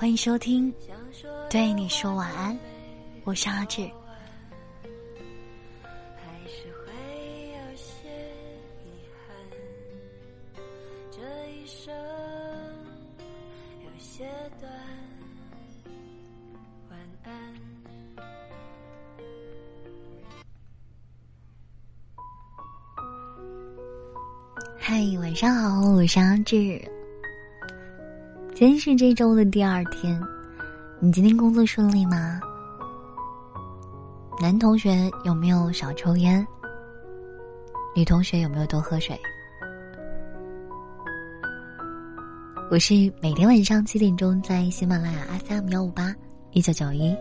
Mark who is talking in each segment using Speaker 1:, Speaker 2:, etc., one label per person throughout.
Speaker 1: 欢迎收听，对你说晚安，我是阿志。嗨，晚上好，我是阿志。今天是这周的第二天，你今天工作顺利吗？男同学有没有少抽烟？女同学有没有多喝水？我是每天晚上七点钟在喜马拉雅 FM 幺五八一九九一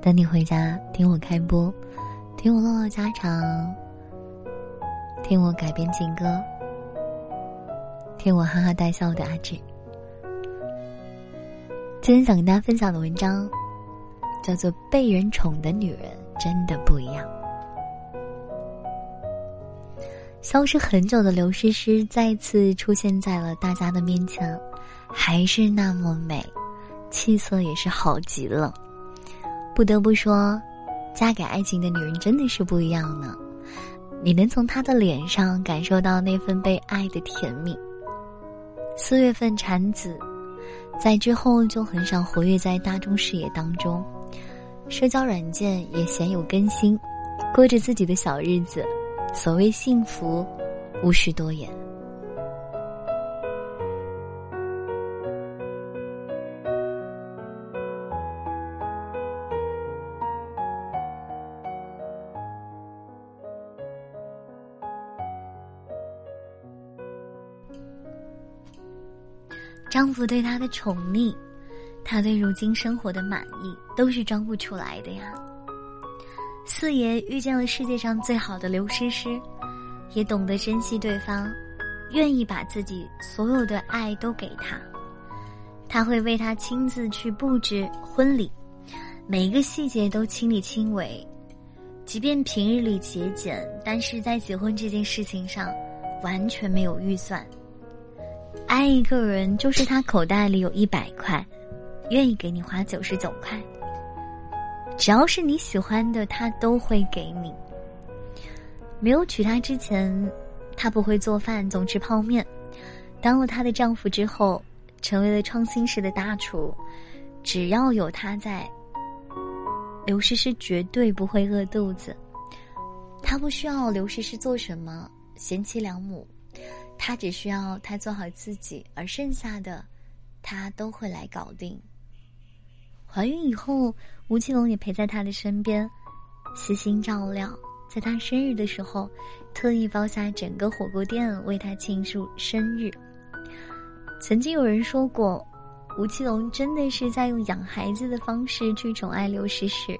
Speaker 1: 等你回家听我开播，听我唠唠家常，听我改编情歌，听我哈哈大笑的阿志。今天想跟大家分享的文章，叫做《被人宠的女人真的不一样》。消失很久的刘诗诗再次出现在了大家的面前，还是那么美，气色也是好极了。不得不说，嫁给爱情的女人真的是不一样呢。你能从她的脸上感受到那份被爱的甜蜜。四月份产子。在之后就很少活跃在大众视野当中，社交软件也鲜有更新，过着自己的小日子，所谓幸福，无需多言。丈夫对她的宠溺，她对如今生活的满意，都是装不出来的呀。四爷遇见了世界上最好的刘诗诗，也懂得珍惜对方，愿意把自己所有的爱都给她。他会为她亲自去布置婚礼，每一个细节都亲力亲为，即便平日里节俭，但是在结婚这件事情上，完全没有预算。爱一个人，就是他口袋里有一百块，愿意给你花九十九块。只要是你喜欢的，他都会给你。没有娶她之前，她不会做饭，总吃泡面；当了她的丈夫之后，成为了创新式的大厨。只要有他在，刘诗诗绝对不会饿肚子。她不需要刘诗诗做什么，贤妻良母。他只需要他做好自己，而剩下的，他都会来搞定。怀孕以后，吴奇隆也陪在他的身边，悉心照料。在他生日的时候，特意包下整个火锅店为他庆祝生日。曾经有人说过，吴奇隆真的是在用养孩子的方式去宠爱刘诗诗，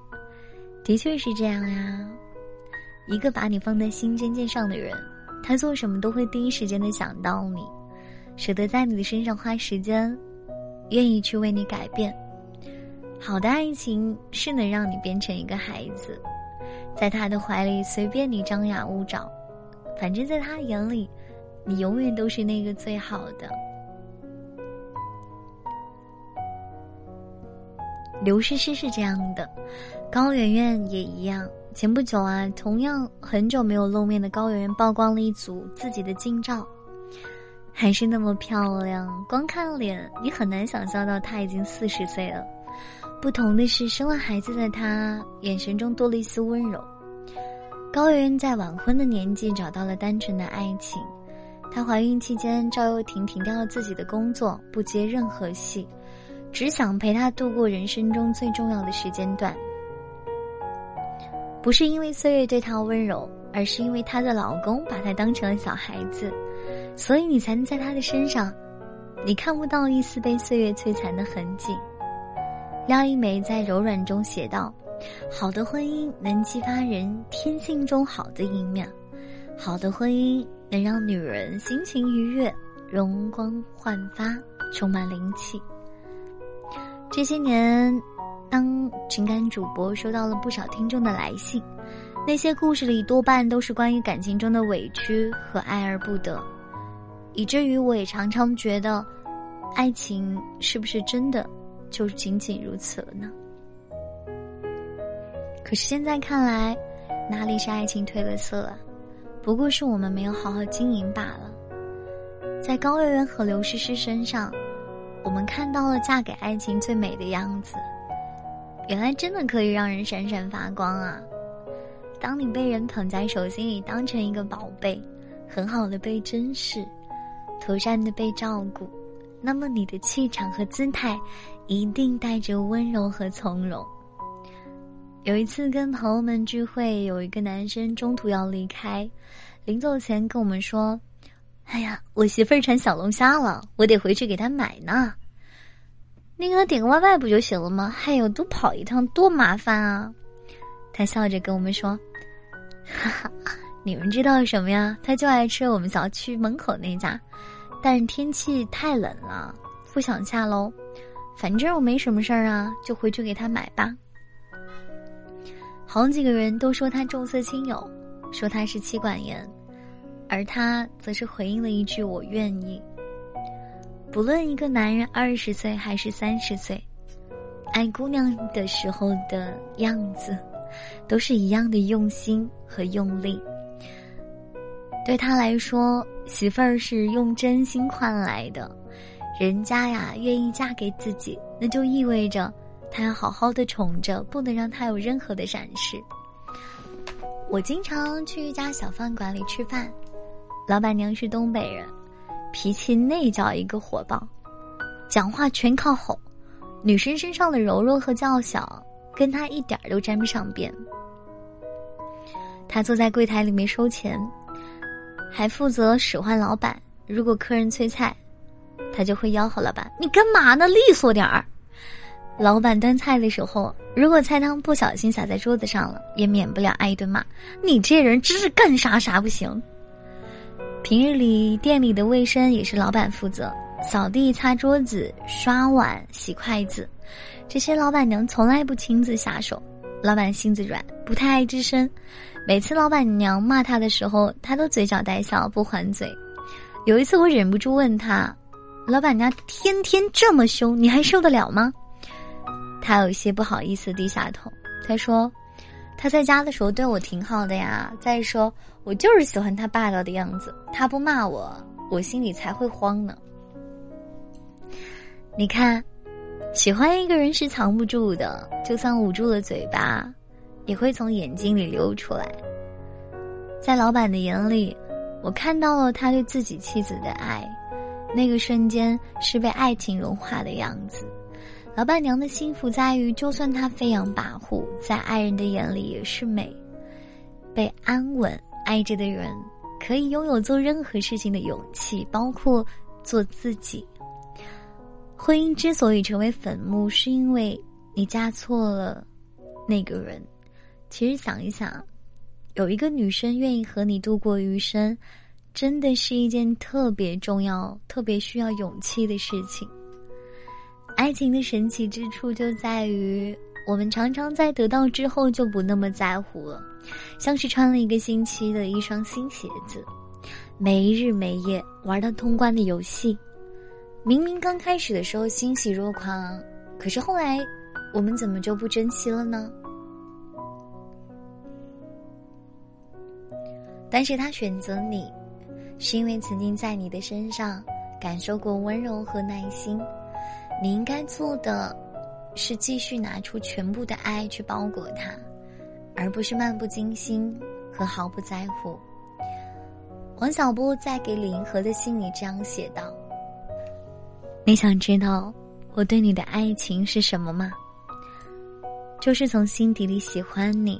Speaker 1: 的确是这样呀。一个把你放在心尖尖上的人。他做什么都会第一时间的想到你，舍得在你的身上花时间，愿意去为你改变。好的爱情是能让你变成一个孩子，在他的怀里随便你张牙舞爪，反正在他眼里，你永远都是那个最好的。刘诗诗是这样的，高圆圆也一样。前不久啊，同样很久没有露面的高圆圆曝光了一组自己的近照，还是那么漂亮。光看脸，你很难想象到她已经四十岁了。不同的是，生了孩子的她，眼神中多了一丝温柔。高圆圆在晚婚的年纪找到了单纯的爱情，她怀孕期间，赵又廷停掉了自己的工作，不接任何戏，只想陪她度过人生中最重要的时间段。不是因为岁月对她温柔，而是因为她的老公把她当成了小孩子，所以你才能在她的身上，你看不到一丝被岁月摧残的痕迹。廖一梅在柔软中写道：“好的婚姻能激发人天性中好的一面，好的婚姻能让女人心情愉悦、容光焕发、充满灵气。”这些年。当情感主播收到了不少听众的来信，那些故事里多半都是关于感情中的委屈和爱而不得，以至于我也常常觉得，爱情是不是真的就仅仅如此了呢？可是现在看来，哪里是爱情褪了色啊？不过是我们没有好好经营罢了。在高圆圆和刘诗诗身上，我们看到了嫁给爱情最美的样子。原来真的可以让人闪闪发光啊！当你被人捧在手心里，当成一个宝贝，很好的被珍视，妥善的被照顾，那么你的气场和姿态，一定带着温柔和从容。有一次跟朋友们聚会，有一个男生中途要离开，临走前跟我们说：“哎呀，我媳妇儿馋小龙虾了，我得回去给她买呢。你给他点个外卖不就行了吗？还有多跑一趟多麻烦啊！”他笑着跟我们说：“哈哈，你们知道什么呀？他就爱吃我们小区门口那家，但是天气太冷了，不想下楼。反正我没什么事儿啊，就回去给他买吧。”好几个人都说他重色轻友，说他是妻管严，而他则是回应了一句“我愿意”。不论一个男人二十岁还是三十岁，爱姑娘的时候的样子，都是一样的用心和用力。对他来说，媳妇儿是用真心换来的，人家呀愿意嫁给自己，那就意味着。他要好好的宠着，不能让他有任何的闪失。我经常去一家小饭馆里吃饭，老板娘是东北人，脾气那叫一个火爆，讲话全靠吼，女生身上的柔弱和娇小跟她一点都沾不上边。他坐在柜台里面收钱，还负责使唤老板。如果客人催菜，他就会吆喝老板：“你干嘛呢？利索点儿。”老板端菜的时候，如果菜汤不小心洒在桌子上了，也免不了挨一顿骂。你这人真是干啥啥不行。平日里店里的卫生也是老板负责，扫地、擦桌子、刷碗、洗筷子，这些老板娘从来不亲自下手。老板性子软，不太爱吱声。每次老板娘骂他的时候，他都嘴角带笑，不还嘴。有一次我忍不住问他：“老板娘天天这么凶，你还受得了吗？”他有些不好意思低下头，他说：“他在家的时候对我挺好的呀。再说，我就是喜欢他霸道的样子。他不骂我，我心里才会慌呢。你看，喜欢一个人是藏不住的，就算捂住了嘴巴，也会从眼睛里流出来。在老板的眼里，我看到了他对自己妻子的爱，那个瞬间是被爱情融化的样子。”老板娘的幸福在于，就算她飞扬跋扈，在爱人的眼里也是美。被安稳爱着的人，可以拥有做任何事情的勇气，包括做自己。婚姻之所以成为坟墓，是因为你嫁错了那个人。其实想一想，有一个女生愿意和你度过余生，真的是一件特别重要、特别需要勇气的事情。爱情的神奇之处就在于，我们常常在得到之后就不那么在乎了，像是穿了一个星期的一双新鞋子，没日没夜玩到通关的游戏。明明刚开始的时候欣喜若狂，可是后来，我们怎么就不珍惜了呢？但是他选择你，是因为曾经在你的身上感受过温柔和耐心。你应该做的，是继续拿出全部的爱去包裹他，而不是漫不经心和毫不在乎。王小波在给李银河的信里这样写道：“你想知道我对你的爱情是什么吗？就是从心底里喜欢你，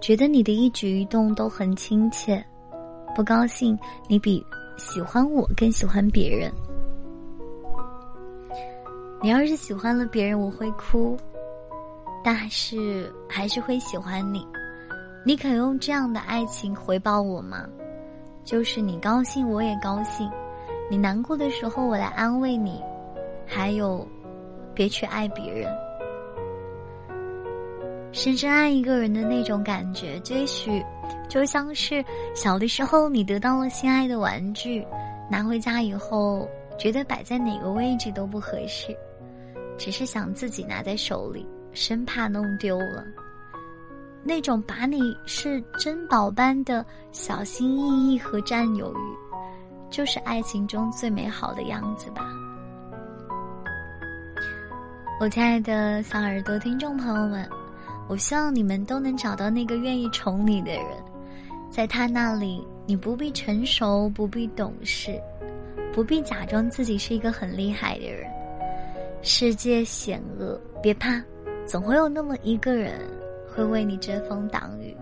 Speaker 1: 觉得你的一举一动都很亲切，不高兴你比喜欢我更喜欢别人。”你要是喜欢了别人，我会哭，但是还是会喜欢你。你肯用这样的爱情回报我吗？就是你高兴，我也高兴；你难过的时候，我来安慰你。还有，别去爱别人。深深爱一个人的那种感觉，也许就像是小的时候你得到了心爱的玩具，拿回家以后，觉得摆在哪个位置都不合适。
Speaker 2: 只是想自己拿在手里，生怕弄丢了。那种把你是珍宝般的小心翼翼和占有欲，就是爱情中最美好的样子吧。我亲爱的小耳朵听众朋友们，我希望你们都能找到那个愿意宠你的人，在他那里，你不必成熟，不必懂事，不必假装自己是一个很厉害的人。世界险恶，别怕，总会有那么一个人。会为你遮风挡雨。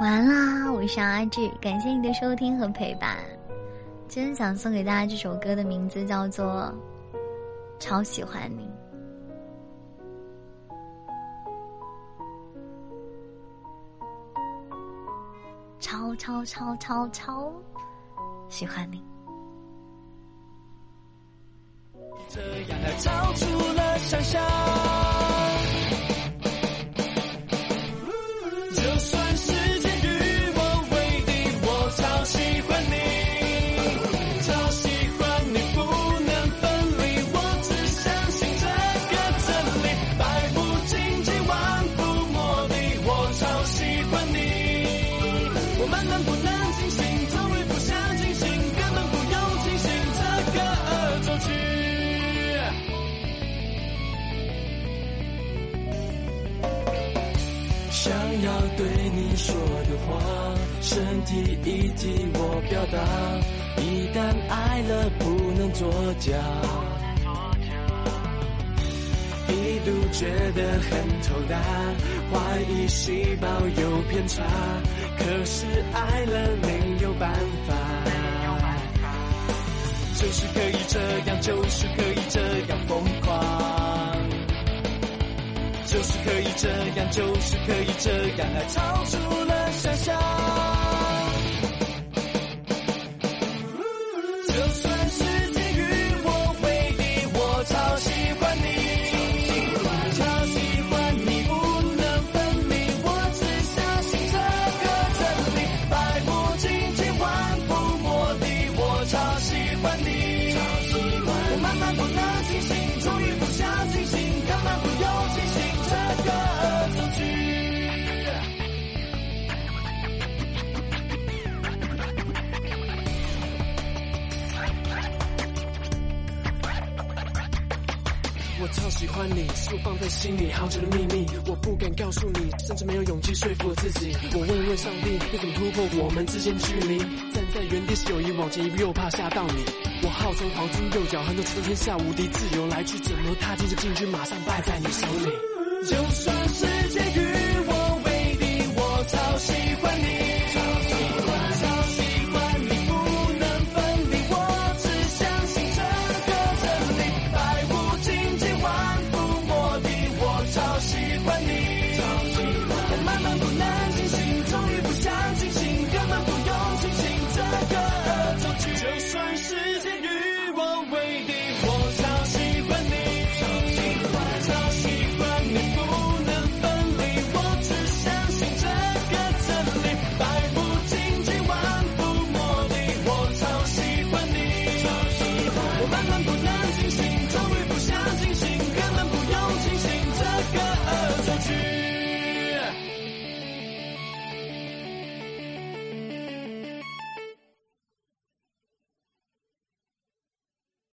Speaker 2: 完啦，我是阿志，感谢你的收听和陪伴。今天想送给大家这首歌的名字叫做《超喜欢你》，超超超超超喜欢你。这样超出了想象。我表达。一旦爱了，不能作假。一度觉得很头大，怀疑细胞有偏差。可是爱了没有办法，就是可以这样，就是可以这样疯狂。就是可以这样，就是可以这样，爱超出了想象。我超喜欢你，是我放在心里好久的秘密。我不敢告诉你，甚至没有勇气说服我自己。我问问上帝，要怎么突破我们之间距离？站在原地是友谊，往前一步又怕吓到你。我号称黄金右脚，很多次天下无敌，自由来去怎么踏进这禁区，马上败在你手里。就算是。